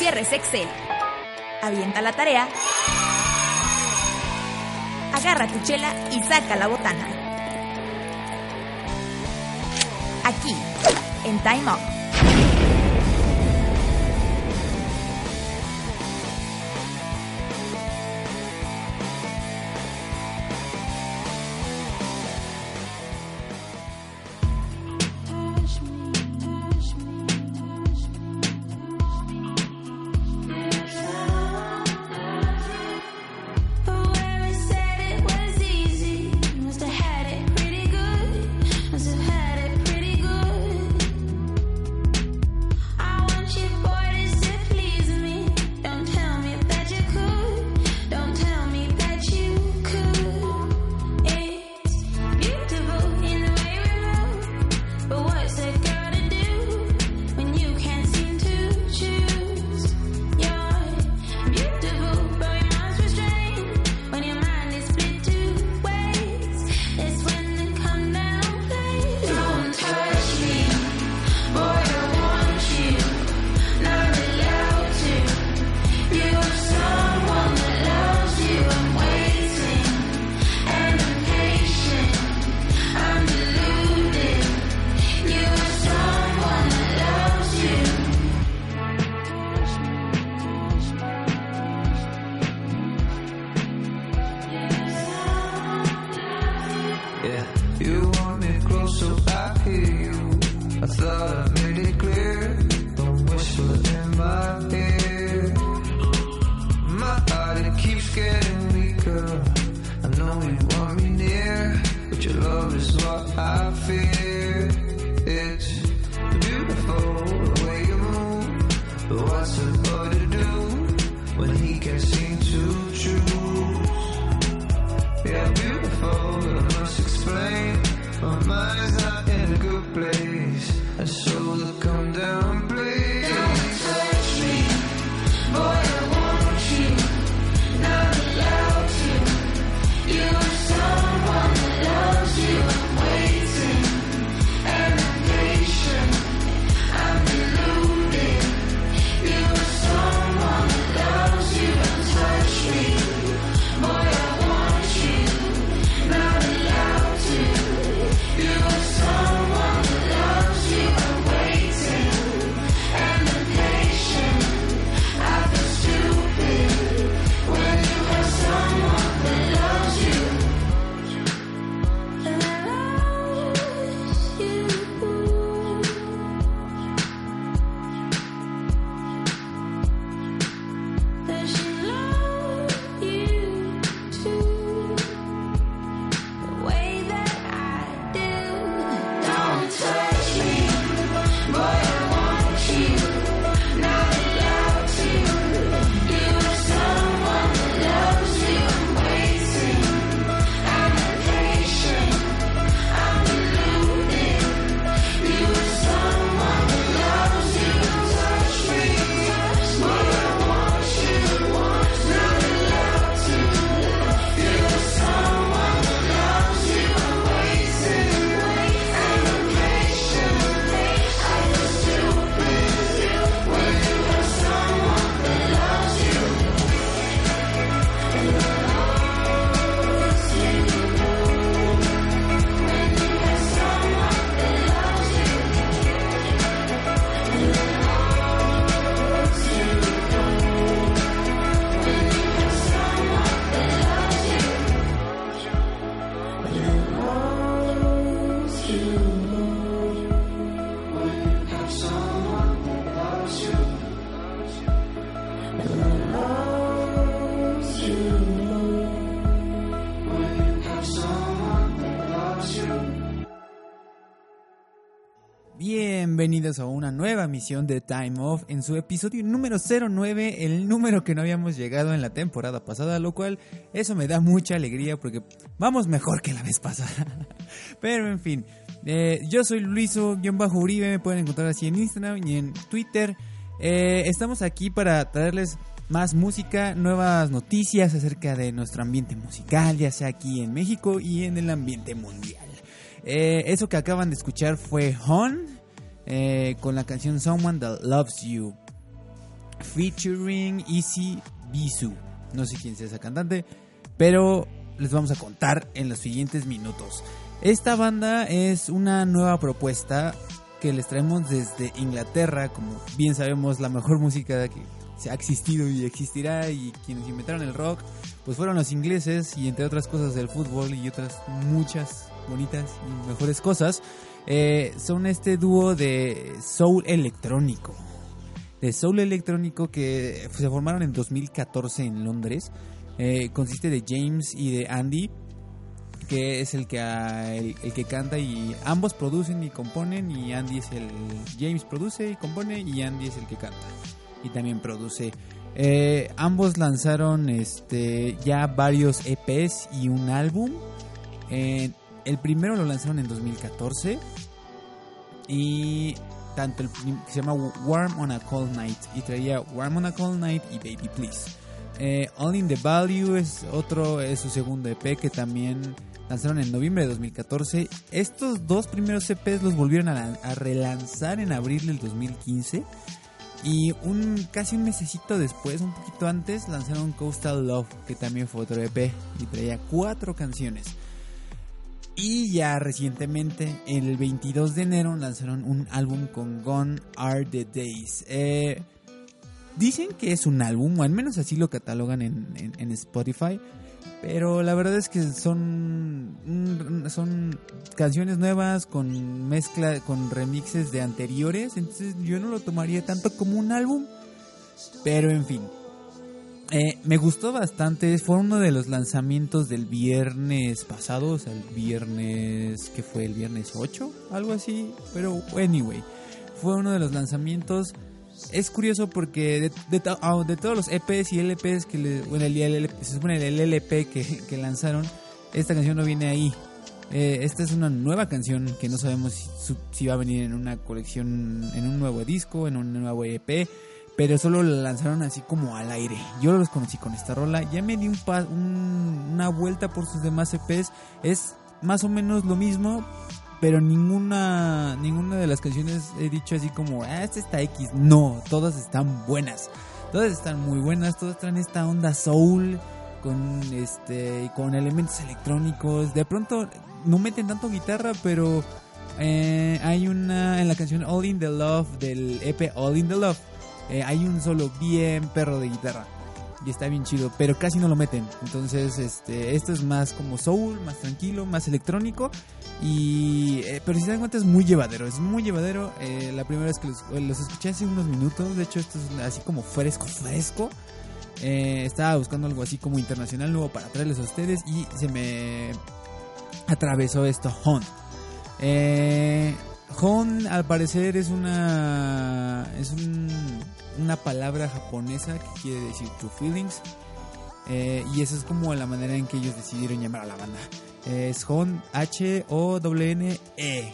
Cierres Excel. Avienta la tarea. Agarra tu chela y saca la botana. Aquí, en Time Up. Bienvenidos a una nueva misión de Time Off en su episodio número 09, el número que no habíamos llegado en la temporada pasada, lo cual eso me da mucha alegría porque vamos mejor que la vez pasada. Pero en fin, eh, yo soy Luiso-Uribe, me pueden encontrar así en Instagram y en Twitter. Eh, estamos aquí para traerles más música, nuevas noticias acerca de nuestro ambiente musical, ya sea aquí en México y en el ambiente mundial. Eh, eso que acaban de escuchar fue Hon eh, con la canción Someone That Loves You, featuring Easy Bisu. No sé quién sea esa cantante, pero les vamos a contar en los siguientes minutos. Esta banda es una nueva propuesta que les traemos desde Inglaterra, como bien sabemos, la mejor música que se ha existido y existirá y quienes inventaron el rock pues fueron los ingleses y entre otras cosas del fútbol y otras muchas bonitas y mejores cosas eh, son este dúo de soul electrónico. De soul electrónico que se formaron en 2014 en Londres Eh, consiste de James y de Andy que es el que ah, el, el que canta y ambos producen y componen y Andy es el James produce y compone y Andy es el que canta y también produce. Eh, ambos lanzaron este ya varios EPs y un álbum. Eh, el primero lo lanzaron en 2014 y tanto el que se llama Warm on a Cold Night y traía Warm on a Cold Night y Baby Please. Eh, All in the Value es otro, es su segundo EP que también lanzaron en noviembre de 2014. Estos dos primeros EPs los volvieron a, a relanzar en abril del 2015. Y un casi un mesecito después, un poquito antes, lanzaron Coastal Love, que también fue otro EP y traía cuatro canciones. Y ya recientemente, el 22 de enero, lanzaron un álbum con Gone Are the Days. Eh, dicen que es un álbum, o al menos así lo catalogan en, en- en Spotify. Pero la verdad es que son, mm, son canciones nuevas con mezcla, con remixes de anteriores. Entonces yo no lo tomaría tanto como un álbum. Pero en fin. Eh, me gustó bastante. Fue uno de los lanzamientos del viernes pasado. O sea, el viernes. que fue? El viernes 8? Algo así. Pero, anyway. Fue uno de los lanzamientos. Es curioso porque de, de ah, todos los EPs y LPs que le, bueno, el, el- se supone el LP que, lanzaron, esta canción no viene ahí. Eh, esta es una nueva canción que no sabemos si va a venir en una colección, en un nuevo disco, en un nuevo EP, pero solo la lanzaron así como al aire. Yo los conocí con esta rola, ya me di un pa- un- una vuelta por sus demás EPs, es más o menos lo mismo, pero ninguna ninguna de las canciones he dicho así como, ah, esta está X. No, todas están buenas. Todas están muy buenas, todas traen esta onda soul con este con elementos electrónicos. De pronto no meten tanto guitarra, pero eh, hay una en la canción All in the Love del EP All in the Love. eh, hay un solo bien perro de guitarra y está bien chido, pero casi no lo meten. Entonces, este, esto es más como soul, más tranquilo, más electrónico. Y, eh, pero si se dan cuenta es muy llevadero, es muy llevadero. Eh, la primera vez que los, eh, los escuché hace unos minutos, de hecho esto es así como fresco, fresco. Estaba buscando algo así como internacional nuevo para traerles a ustedes y se me atravesó esto, Hon. Eh, Hon al parecer es una es un- una palabra japonesa que quiere decir true feelings. Eh, y esa es como la manera en que ellos decidieron llamar a la banda. Es Hon H-O-N-E.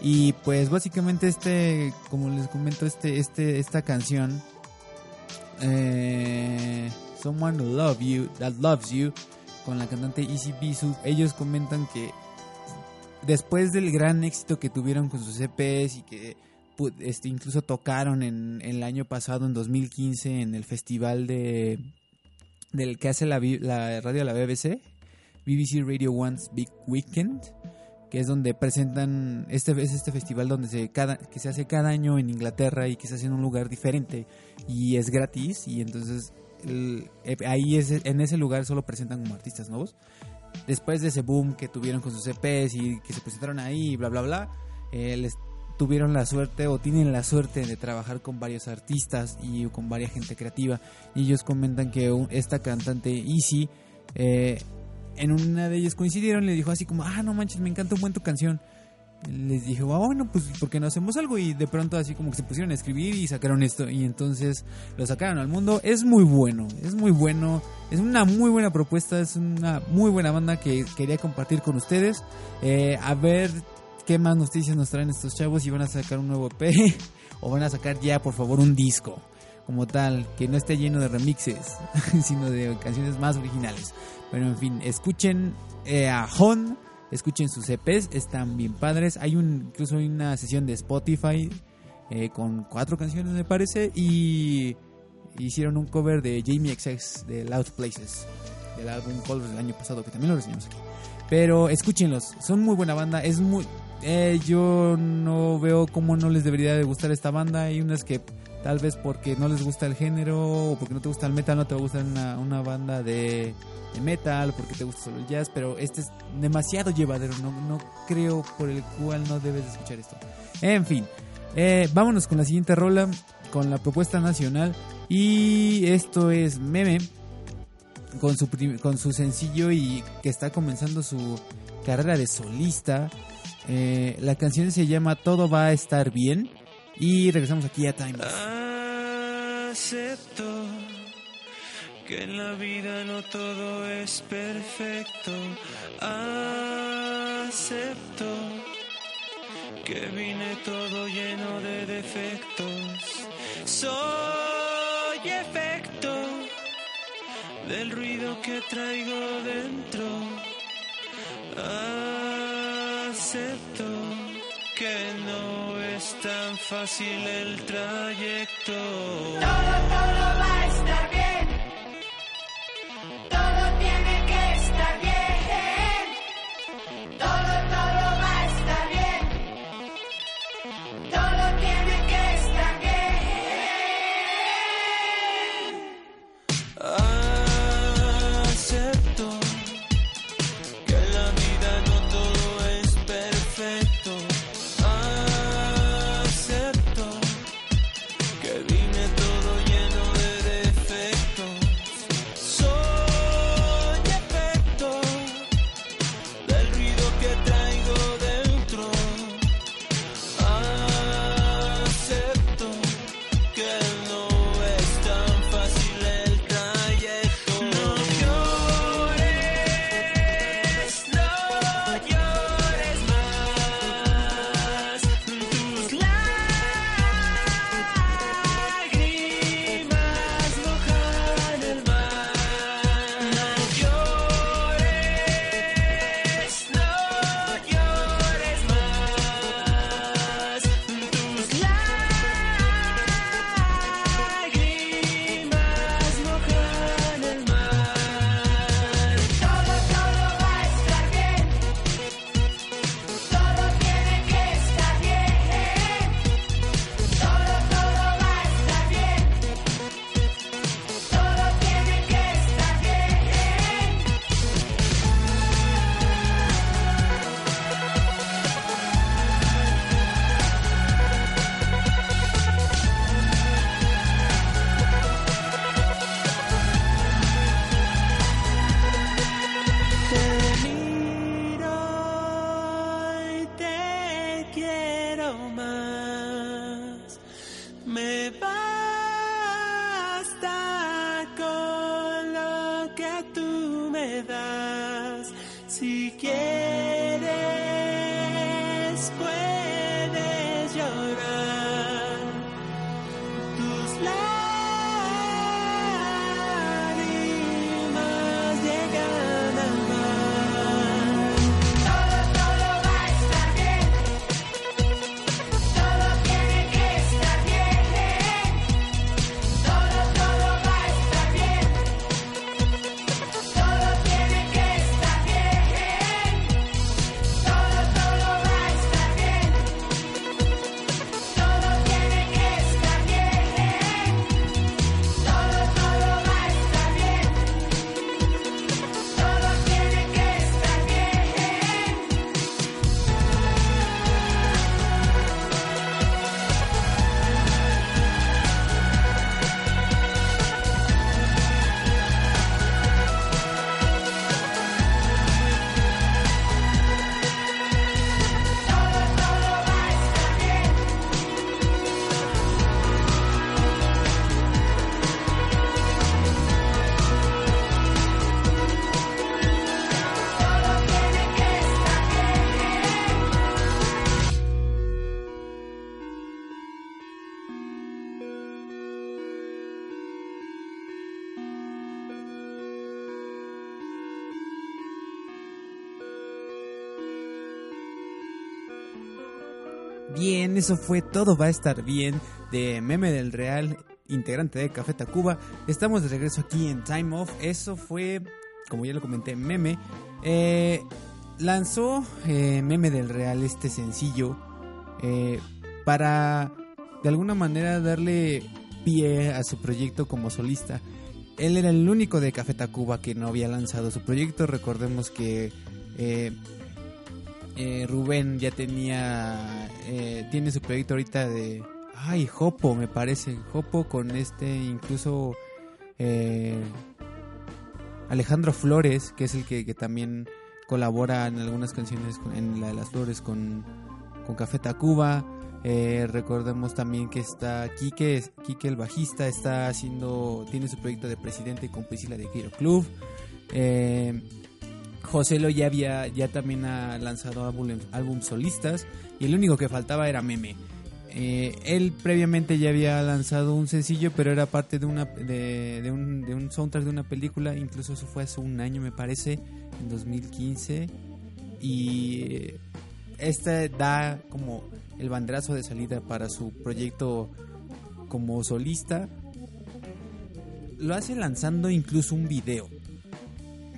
Y pues básicamente este, como les comento, este, este, esta canción, eh, Someone Who Love You, That Loves You, con la cantante Easy Bisu, ellos comentan que después del gran éxito que tuvieron con sus EPs y que este, incluso tocaron en, en el año pasado, en 2015, en el festival de del que hace la, la radio de la BBC, BBC Radio One's Big Weekend, que es donde presentan este es este festival donde se cada que se hace cada año en Inglaterra y que se hace en un lugar diferente y es gratis y entonces el- eh, ahí es en ese lugar solo presentan como artistas nuevos. Después de ese boom que tuvieron con sus EPs y que se presentaron ahí bla bla bla eh, les tuvieron la suerte o tienen la suerte de trabajar con varios artistas y con varias gente creativa y ellos comentan que esta cantante Easy eh, en una de ellas coincidieron le dijo así como ah no manches me encanta un buen tu canción les dije, "Ah, bueno, pues ¿por qué no hacemos algo? Y de pronto así como que se pusieron a escribir y sacaron esto. Y entonces lo sacaron al mundo. Es muy bueno, es muy bueno. Es una muy buena propuesta, es una muy buena banda que quería compartir con ustedes. Eh, a ver qué más noticias nos traen estos chavos. Si van a sacar un nuevo EP o van a sacar ya, por favor, un disco. Como tal, que no esté lleno de remixes, sino de canciones más originales. Pero en fin, escuchen eh, a Hon, escuchen sus EPs, están bien padres. Hay incluso hay una sesión de Spotify eh, con cuatro canciones, me parece, y hicieron un cover de Jamie XX de Loud Places, del álbum Colors del año pasado, que también lo reseñamos aquí. Pero escúchenlos, son muy buena banda, es muy... eh, yo no veo cómo no les debería de gustar esta banda, hay unas que tal vez porque no les gusta el género o porque no te gusta el metal, no te va a gustar una, una banda de, de metal, porque te gusta solo el jazz, pero este es demasiado llevadero, no, no creo por el cual no debes de escuchar esto. En fin, eh, vámonos con la siguiente rola, con la propuesta nacional, y esto es Meme, con su, con su sencillo y que está comenzando su carrera de solista. Eh, la canción se llama Todo va a estar bien. Y regresamos aquí a Time. Lapse. Acepto que en la vida no todo es perfecto. Acepto que vine todo lleno de defectos. Soy efecto del ruido que traigo dentro. Acepto que no es tan fácil el trayecto. Todo, todo va Bien, eso fue Todo va a estar bien de Meme del Real, integrante de Café Tacuba. Estamos de regreso aquí en Time Off. Eso fue, como ya lo comenté, Meme. Eh, lanzó eh, Meme del Real este sencillo eh, para de alguna manera darle pie a su proyecto como solista. Él era el único de Café Tacuba que no había lanzado su proyecto. Recordemos que eh, Rubén ya tenía eh, tiene su proyecto ahorita de ay Jopo me parece Jopo con este incluso eh, Alejandro Flores que es el que, también colabora en algunas canciones en la de las flores con, con Café Tacuba. Eh, recordemos también que está Quique, Quique el bajista está haciendo tiene su proyecto de presidente con Priscila de Quiro Club. Eh, José Lo ya había, ya también ha lanzado álbum, solistas y el único que faltaba era Meme. Eh, él previamente ya había lanzado un sencillo, pero era parte de una de, de un, de un soundtrack de una película, incluso eso fue hace un año me parece, en 2015 y este da como el banderazo de salida para su proyecto como solista. Lo hace lanzando incluso un video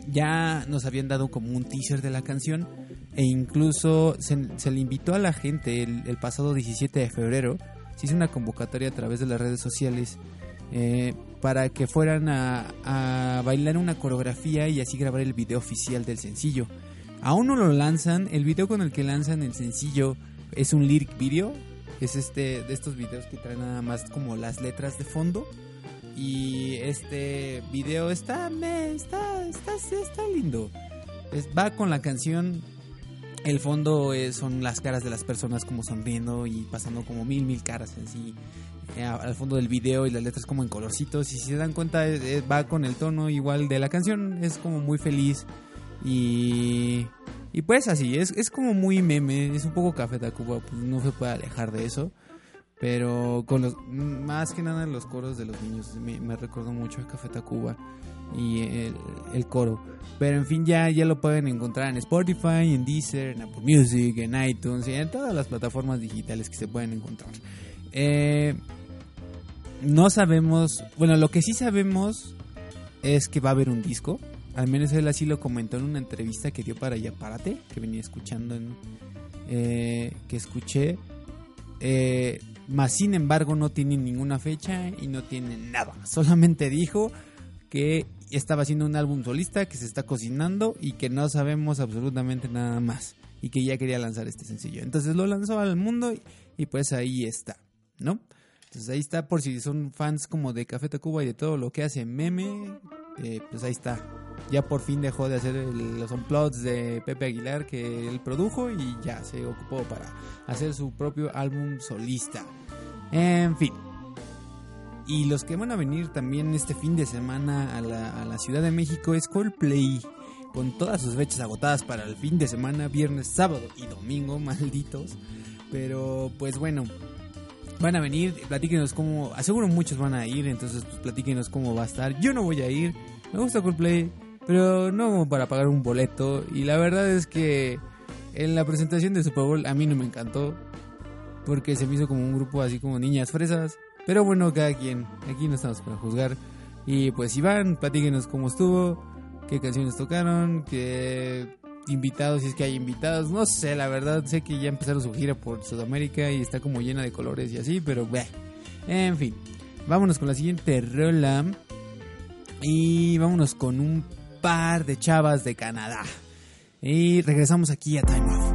ya nos habían dado como un teaser de la canción e incluso se, se le invitó a la gente el, pasado 17 de febrero, se hizo una convocatoria a través de las redes sociales eh, para que fueran a, a bailar una coreografía y así grabar el video oficial del sencillo. Aún no lo lanzan, el video con el que lanzan el sencillo es un lyric video, es este de estos videos que traen nada más como las letras de fondo y este video está me, está, está está lindo. Va con la canción el fondo son las caras de las personas como sonriendo y pasando como mil mil caras así eh, a- al fondo del video y las letras como en colorcitos. Y si se dan cuenta eh, eh, va con el tono igual de la canción es como muy feliz y y pues así es, es como muy meme es un poco café Tacuba pues no se puede alejar de eso pero con los más que nada los coros de los niños me, recordó mucho a Café Tacuba y el, el coro. Pero en fin ya ya lo pueden encontrar en Spotify en Deezer en Apple Music en iTunes y en todas las plataformas digitales que se pueden encontrar. Eh, no sabemos bueno lo que sí sabemos es que va a haber un disco. Al menos él así lo comentó en una entrevista que dio para Ya Párate que venía escuchando en, eh, que escuché. Eh, más sin embargo no tiene ninguna fecha y no tiene nada. Solamente dijo que estaba haciendo un álbum solista, que se está cocinando y que no sabemos absolutamente nada más. Y que ya quería lanzar este sencillo. Entonces lo lanzó al mundo y, y pues ahí está, ¿no? Entonces ahí está por si son fans como de Café Tacuba y de todo lo que hace Meme, eh, pues ahí está. Ya por fin dejó de hacer los unplugs de Pepe Aguilar que él produjo y ya se ocupó para hacer su propio álbum solista. En fin. Y los que van a venir también este fin de semana a la, a la Ciudad de México es Coldplay. Con todas sus fechas agotadas para el fin de semana, viernes, sábado y domingo, malditos. Pero pues bueno, van a venir, platíquenos cómo, aseguro muchos van a ir, entonces pues platíquenos cómo va a estar. Yo no voy a ir, me gusta Coldplay, pero no como para pagar un boleto. Y la verdad es que en la presentación de Super Bowl a mí no me encantó, porque se me hizo como un grupo así como niñas fresas. Pero bueno, cada quien, aquí no estamos para juzgar. Y pues si van, platíquenos cómo estuvo, qué canciones tocaron, qué invitados, si es que hay invitados, no sé, la verdad, sé que ya empezaron su gira por Sudamérica y está como llena de colores y así, pero bueno, en fin, vámonos con la siguiente rola y vámonos con un par de chavas de Canadá. Y regresamos aquí a Time Off.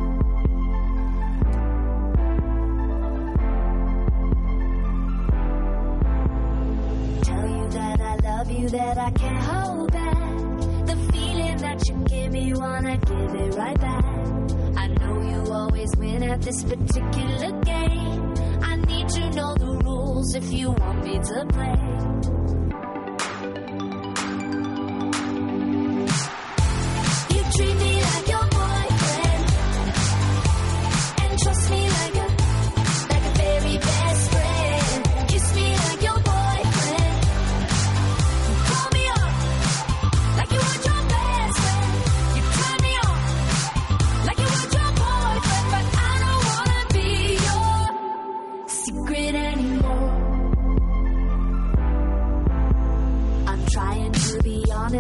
That I can't hold back. The feeling that you give me, wanna give it right back. I know you always win at this particular game. I need to know the rules if you want me to play.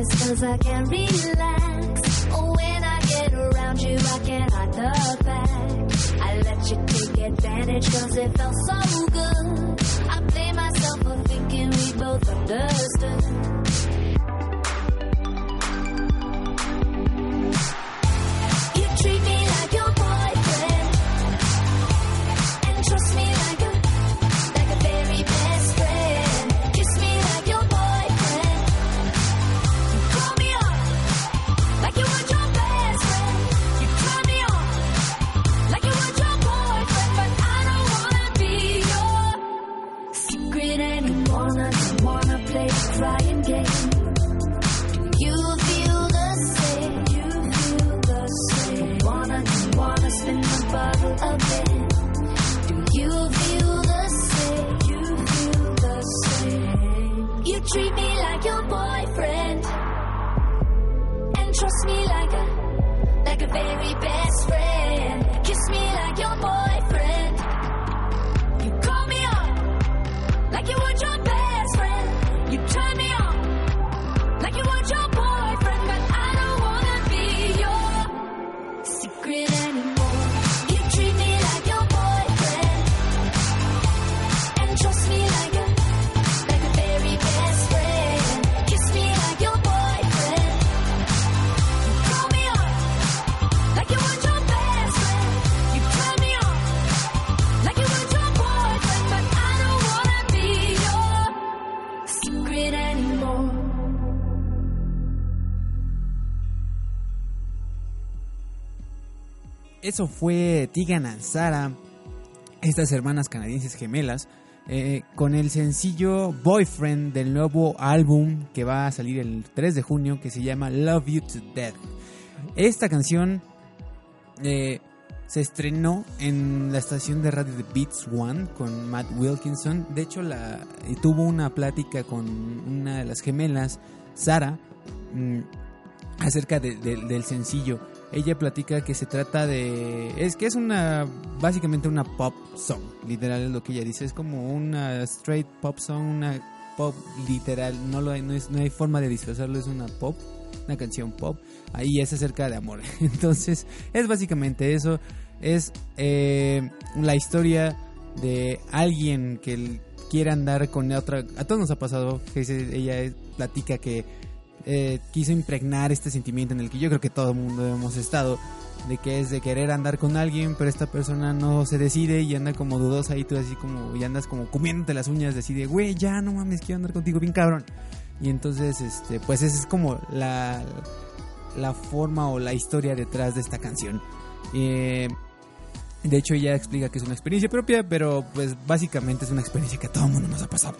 Stress cause I can't relax. Oh, when I get around you, I can't hide the fact. I let you take advantage cause it felt so good. I blame myself for thinking we both understood. Eso fue Tigan and Sara, estas hermanas canadienses gemelas, eh, con el sencillo Boyfriend del nuevo álbum que va a salir el 3 de junio que se llama Love You to Death. Esta canción eh, se estrenó en la estación de radio de Beats One con Matt Wilkinson. De hecho, la, y tuvo una plática con una de las gemelas, Sara, mm, acerca de- de- del sencillo. Ella platica que se trata de... Es que es una... Básicamente una pop song. Literal es lo que ella dice. Es como una straight pop song, una pop literal. No, lo hay, no, es, no hay forma de disfrazarlo. Es una pop, una canción pop. Ahí es acerca de amor. Entonces es básicamente eso. Es eh, la historia de alguien que quiere andar con otra... A todos nos ha pasado. Que ella platica que eh, quiso impregnar este sentimiento en el que yo creo que todo el mundo hemos estado, de que es de querer andar con alguien, pero esta persona no se decide y anda como dudosa y tú así como, y andas como comiéndote las uñas, decide, güey, ya no mames, quiero andar contigo bien cabrón. Y entonces, este, pues esa es como la, la forma o la historia detrás de esta canción. Eh, de hecho, ella explica que es una experiencia propia, pero pues básicamente es una experiencia que a todo el mundo nos ha pasado.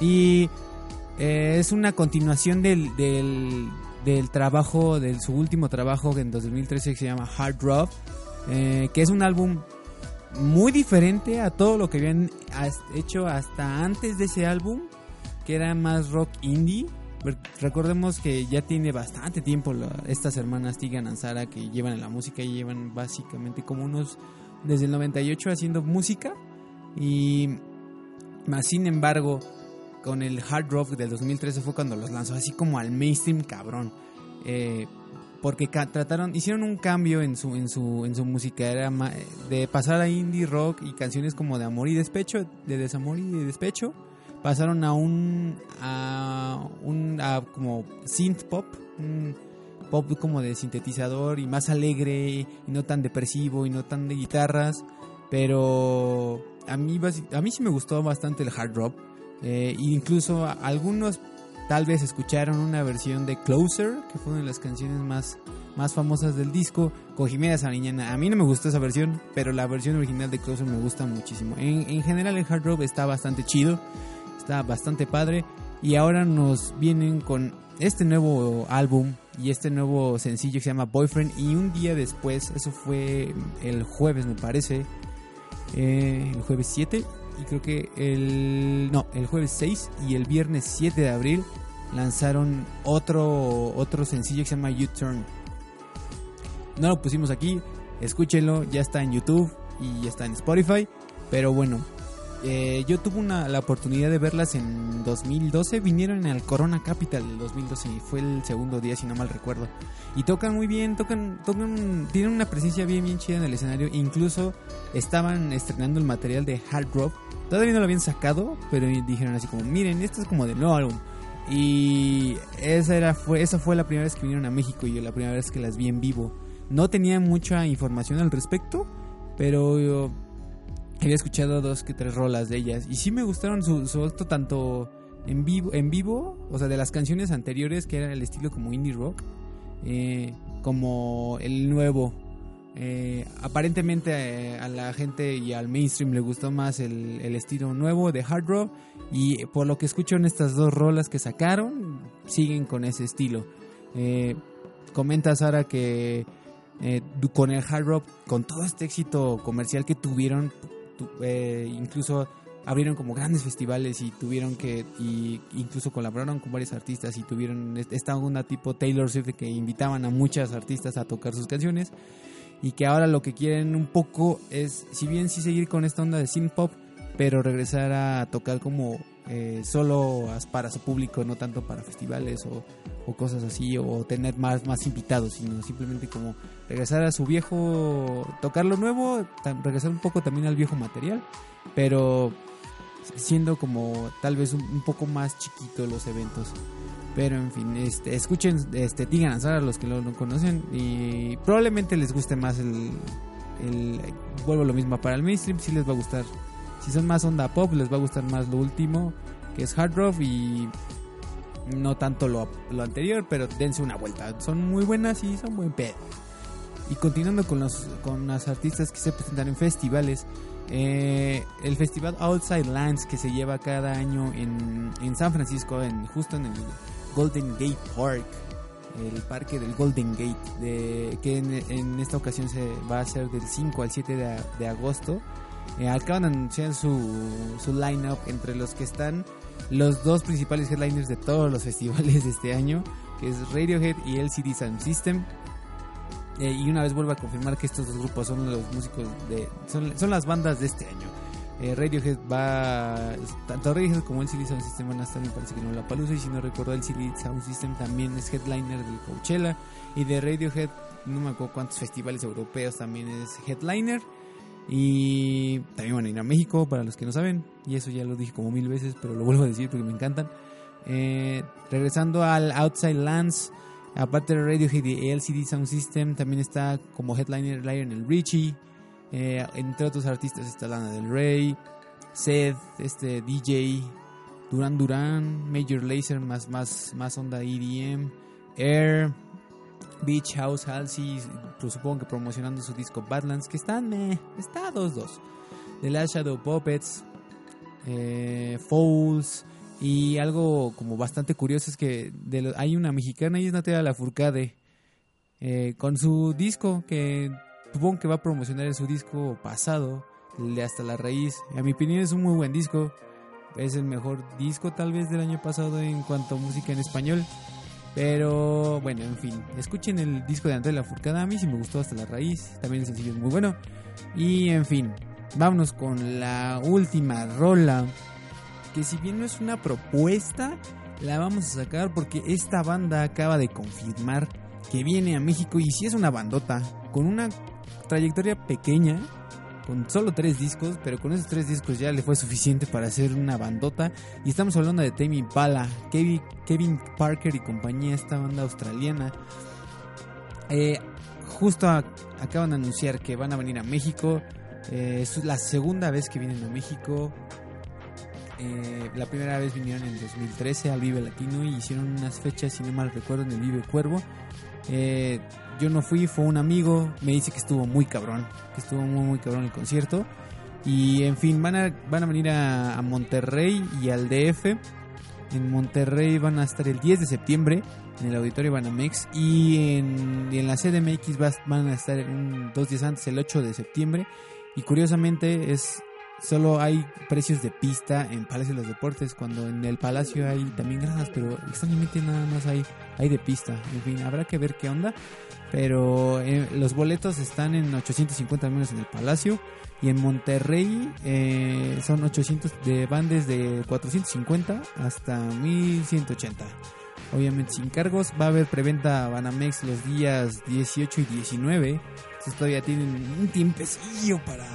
Y eh, es una continuación del, del, trabajo, de su último trabajo en 2013 que se llama Hard Rock, eh, que es un álbum muy diferente a todo lo que habían hecho hasta antes de ese álbum, que era más rock indie. Re- Recordemos que ya tiene bastante tiempo estas hermanas Tigan y Sara que llevan en la música y llevan básicamente como unos desde el 98 haciendo música y más sin embargo con el hard rock del 2013 fue cuando los lanzó así como al mainstream cabrón. Eh, porque trataron hicieron un cambio en su en su en su música. Era de pasar a indie rock y canciones como de amor y despecho de desamor y de despecho pasaron a un a un a como synth pop un pop como de sintetizador y más alegre y no tan depresivo y no tan de guitarras. Pero a mí a mí sí me gustó bastante el hard rock eh, incluso algunos tal vez escucharon una versión de Closer que fue una de las canciones más más famosas del disco con Jimena Sariñana. A mí no me gustó esa versión pero la versión original de Closer me gusta muchísimo. En, en general el hard rock está bastante chido está bastante padre y ahora nos vienen con este nuevo álbum y este nuevo sencillo que se llama Boyfriend y un día después, eso fue el jueves me parece, eh, el jueves 7 y creo que el no, el jueves 6 y el viernes 7 de abril lanzaron otro otro sencillo que se llama U-Turn. No lo pusimos aquí, escúchenlo, ya está en YouTube y ya está en Spotify, pero bueno, eh, yo tuve una, la oportunidad de verlas en 2012. Vinieron al Corona Capital del 2012 y fue el segundo día, si no mal recuerdo. Y tocan muy bien, tocan, tocan tienen una presencia bien, bien chida en el escenario. Incluso estaban estrenando el material de Hard Rock. Todavía no lo habían sacado, pero dijeron así como, miren, esto es como del nuevo álbum. Y esa, era, fue, esa fue la primera vez que vinieron a México y yo la primera vez que las vi en vivo. No tenía mucha información al respecto, pero había escuchado dos que tres rolas de ellas. Y sí me gustaron su, su voto tanto en vivo, en vivo, o sea, de las canciones anteriores, que era el estilo como indie rock, eh, como el nuevo. Eh, aparentemente eh, a la gente y al mainstream le gustó más el, el estilo nuevo de hard rock y por lo que escucho en estas dos rolas que sacaron siguen con ese estilo. Eh, comenta Sara que con el hard rock, con todo este éxito comercial que tuvieron, eh, incluso abrieron como grandes festivales y tuvieron que, y incluso colaboraron con varios artistas y tuvieron est- esta onda tipo Taylor Swift que invitaban a muchas artistas a tocar sus canciones y que ahora lo que quieren un poco es, si bien sí seguir con esta onda de synth pop, pero regresar a tocar como eh, solo para su público, no tanto para festivales o, cosas así, o tener más, más invitados, sino simplemente como regresar a su viejo, tocar lo nuevo, regresar un poco también al viejo material, pero siendo como tal vez un, un poco más chiquito los eventos. Pero en fin, este, escuchen, este, digan a los que lo, lo conocen y probablemente les guste más el, el, vuelvo lo mismo para el mainstream, sí les va a gustar. Si son más onda pop, les va a gustar más lo último, que es hard rock y no tanto lo, lo anterior, pero dense una vuelta. Son muy buenas y son buen pedo. Y continuando con los con las artistas que se presentan en festivales, eh, el festival Outside Lands que se lleva cada año en, en San Francisco, en justo en el Golden Gate Park, el parque del Golden Gate, que en, en esta ocasión se va a hacer del 5 al 7 de, de agosto. Eh, acaban de anunciar su, su line-up entre los que están los dos principales headliners de todos los festivales de este año, que es Radiohead y LCD Sound System. Eh, y una vez vuelvo a confirmar que estos dos grupos son los músicos de. son, son las bandas de este año. Eh, Radiohead va. Tanto Radiohead como el CD Sound System van a estar, me parece que en la Palusa. Y si no recuerdo, el CD Sound System también es headliner del Coachella. Y de Radiohead, no me acuerdo cuántos festivales europeos también es headliner. Y también van a ir a México, para los que no saben. Y eso ya lo dije como mil veces, pero lo vuelvo a decir porque me encantan. Eh, regresando al Outside Lands, aparte de Radiohead y LCD Sound System, también está como headliner Lionel Richie. Eh, entre otros artistas está Lana del Rey, Seth, este DJ, Duran Duran, Major Lazer, más, más, más onda EDM, Air, Beach House, Halsey, pues supongo que promocionando su disco Badlands, que está, meh, está 2-2. The Last Shadow Puppets, eh, Fouls, y algo como bastante curioso es que hay una mexicana y es Natalia Lafourcade, eh, con su disco que supongo que va a promocionar su disco pasado, de Hasta la Raíz. A mi opinión es un muy buen disco. Es el mejor disco tal vez del año pasado en cuanto a música en español. Pero bueno, en fin, escuchen el disco de Andrea Lafourcade. A mí sí me gustó Hasta la Raíz. También el sencillo es muy bueno. Y en fin, vámonos con la última rola. Que si bien no es una propuesta, la vamos a sacar porque esta banda acaba de confirmar que viene a México y si es una bandota con una trayectoria pequeña, con solo tres discos, pero con esos tres discos ya le fue suficiente para hacer una bandota. Y estamos hablando de Tame Impala, Kevin, Kevin Parker y compañía, esta banda australiana. Eh, justo acaban de anunciar que van a venir a México. Eh, es la segunda vez que vienen a México. Eh, la primera vez vinieron en 2013 al Vive Latino y hicieron unas fechas, si no mal recuerdo, en el Vive Cuervo. Eh, yo no fui, fue un amigo, me dice que estuvo muy cabrón, que estuvo muy muy cabrón el concierto. Y en fin, van a, van a venir a, Monterrey y al DF. En Monterrey van a estar el 10 de septiembre en el Auditorio Banamex y en, en la CDMX va- van a estar dos días antes, el 8 de septiembre. Y curiosamente es solo hay precios de pista en Palacio de los Deportes, cuando en el Palacio hay también gradas, pero extrañamente nada más hay, hay de pista. En fin, habrá que ver qué onda. Pero eh, los boletos están en 850 al menos en el Palacio. Y en Monterrey eh, son 800 de van desde 450 hasta 1180. Obviamente sin cargos. Va a haber preventa Banamex los días 18 y 19. Entonces todavía tienen un tiempecillo para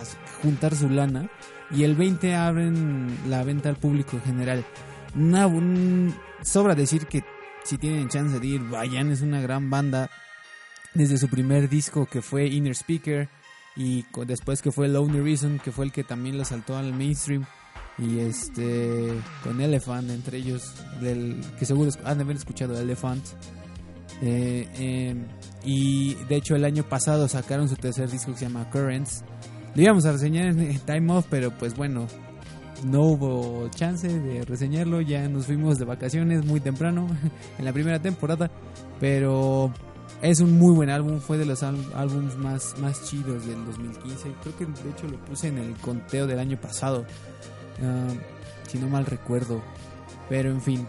juntar su lana. Y el 20 abren la venta al público en general. Una, un- sobra decir que si tienen chance de ir, vayan. Es una gran banda. Desde su primer disco que fue Inner Speaker. Y después que fue Lonely Reason, que fue el que también lo saltó al mainstream. Y este, con Elephant, entre ellos, del, que seguro han de haber escuchado Elephant. Eh, eh, y de hecho, el año pasado sacaron su tercer disco que se llama Currents. Lo íbamos a reseñar en Time Off, pero pues bueno, no hubo chance de reseñarlo. Ya nos fuimos de vacaciones muy temprano en la primera temporada. Pero es un muy buen álbum, fue de los ál- álbums más, más chidos del 2015. Creo que de hecho lo puse en el conteo del año pasado, ah, si no mal recuerdo. Pero en fin,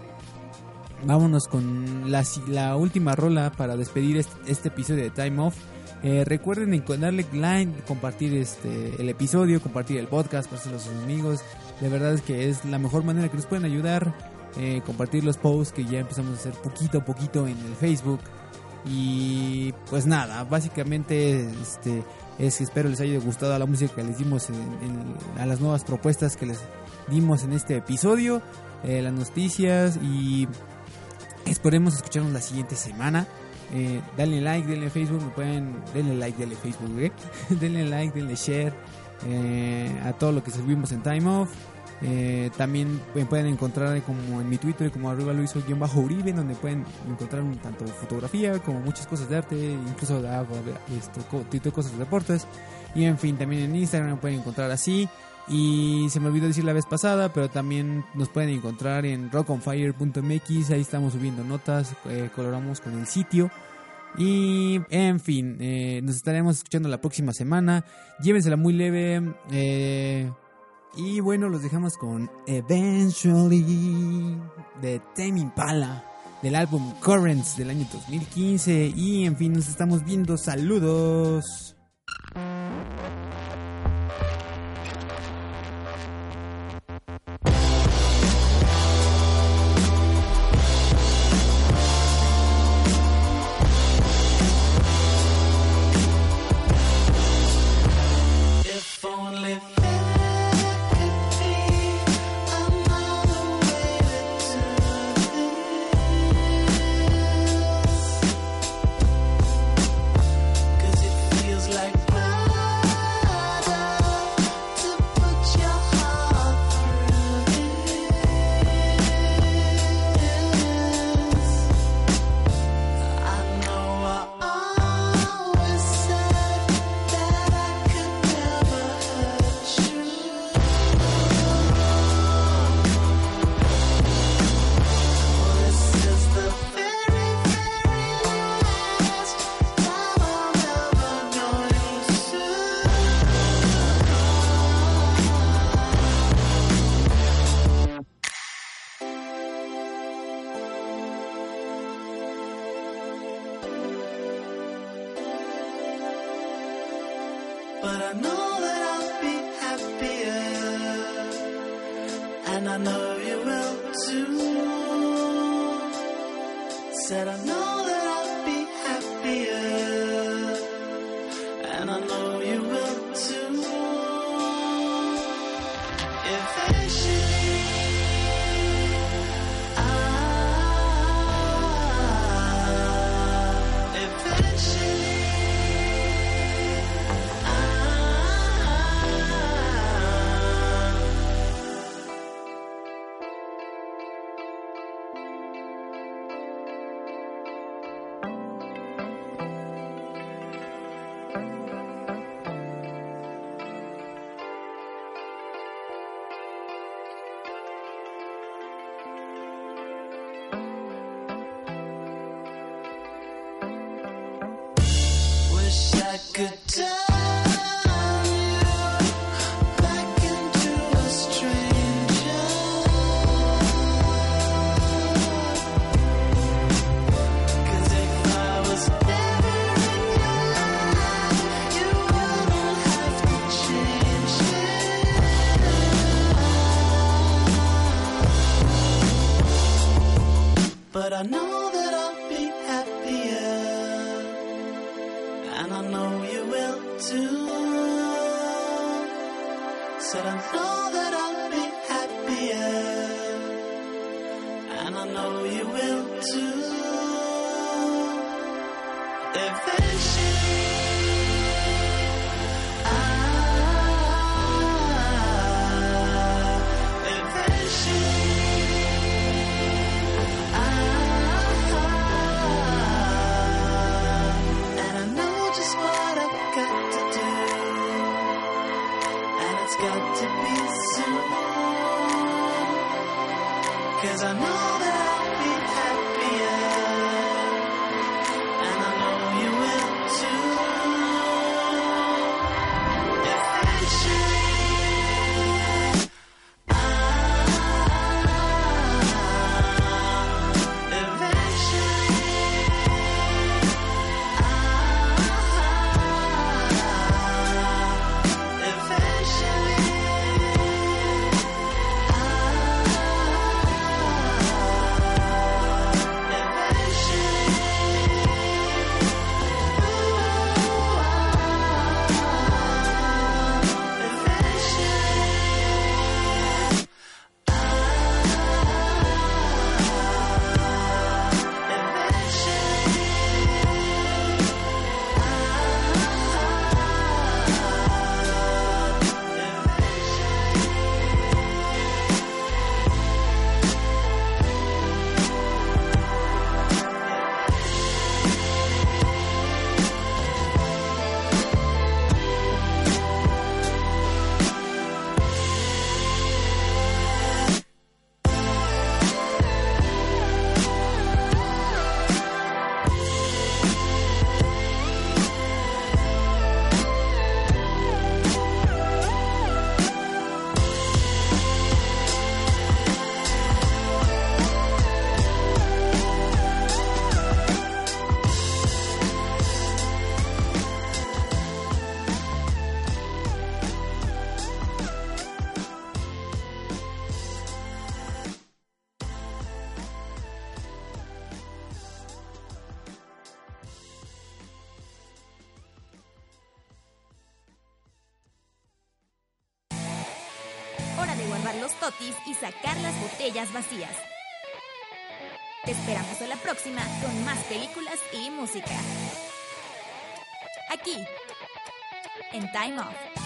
vámonos con la, la última rola para despedir este, este episodio de Time Off. Eh, recuerden en- darle like, compartir este el episodio, compartir el podcast, pasárselo a sus amigos. De verdad es que es la mejor manera que nos pueden ayudar. eh, compartir los posts que ya empezamos a hacer poquito a poquito en el Facebook. Y pues nada, básicamente este es que espero les haya gustado la música que les dimos en- a las nuevas propuestas que les dimos en este episodio, eh, las noticias y esperemos escucharnos la siguiente semana. Eh, denle like, denle Facebook, me pueden, denle like, denle Facebook, ¿eh? denle like, denle share eh, a todo lo que subimos en Time Off. Eh, también me pueden encontrar como en mi Twitter como arroba luiso-uribe donde pueden encontrar tanto fotografía como muchas cosas de arte, incluso hago tuiteo cosas de deportes y en fin también en Instagram me pueden encontrar así y se me olvidó decir la vez pasada pero también nos pueden encontrar en rockonfire.mx ahí estamos subiendo notas, eh, coloramos con el sitio y en fin, eh, nos estaremos escuchando la próxima semana. Llévensela muy leve. eh, y bueno, los dejamos con Eventually de Tame Impala del álbum Currents del año 2015. Y en fin, nos estamos viendo. Saludos. Wish I botellas vacías. Te esperamos a la próxima con más películas y música. Aquí, en Time Off.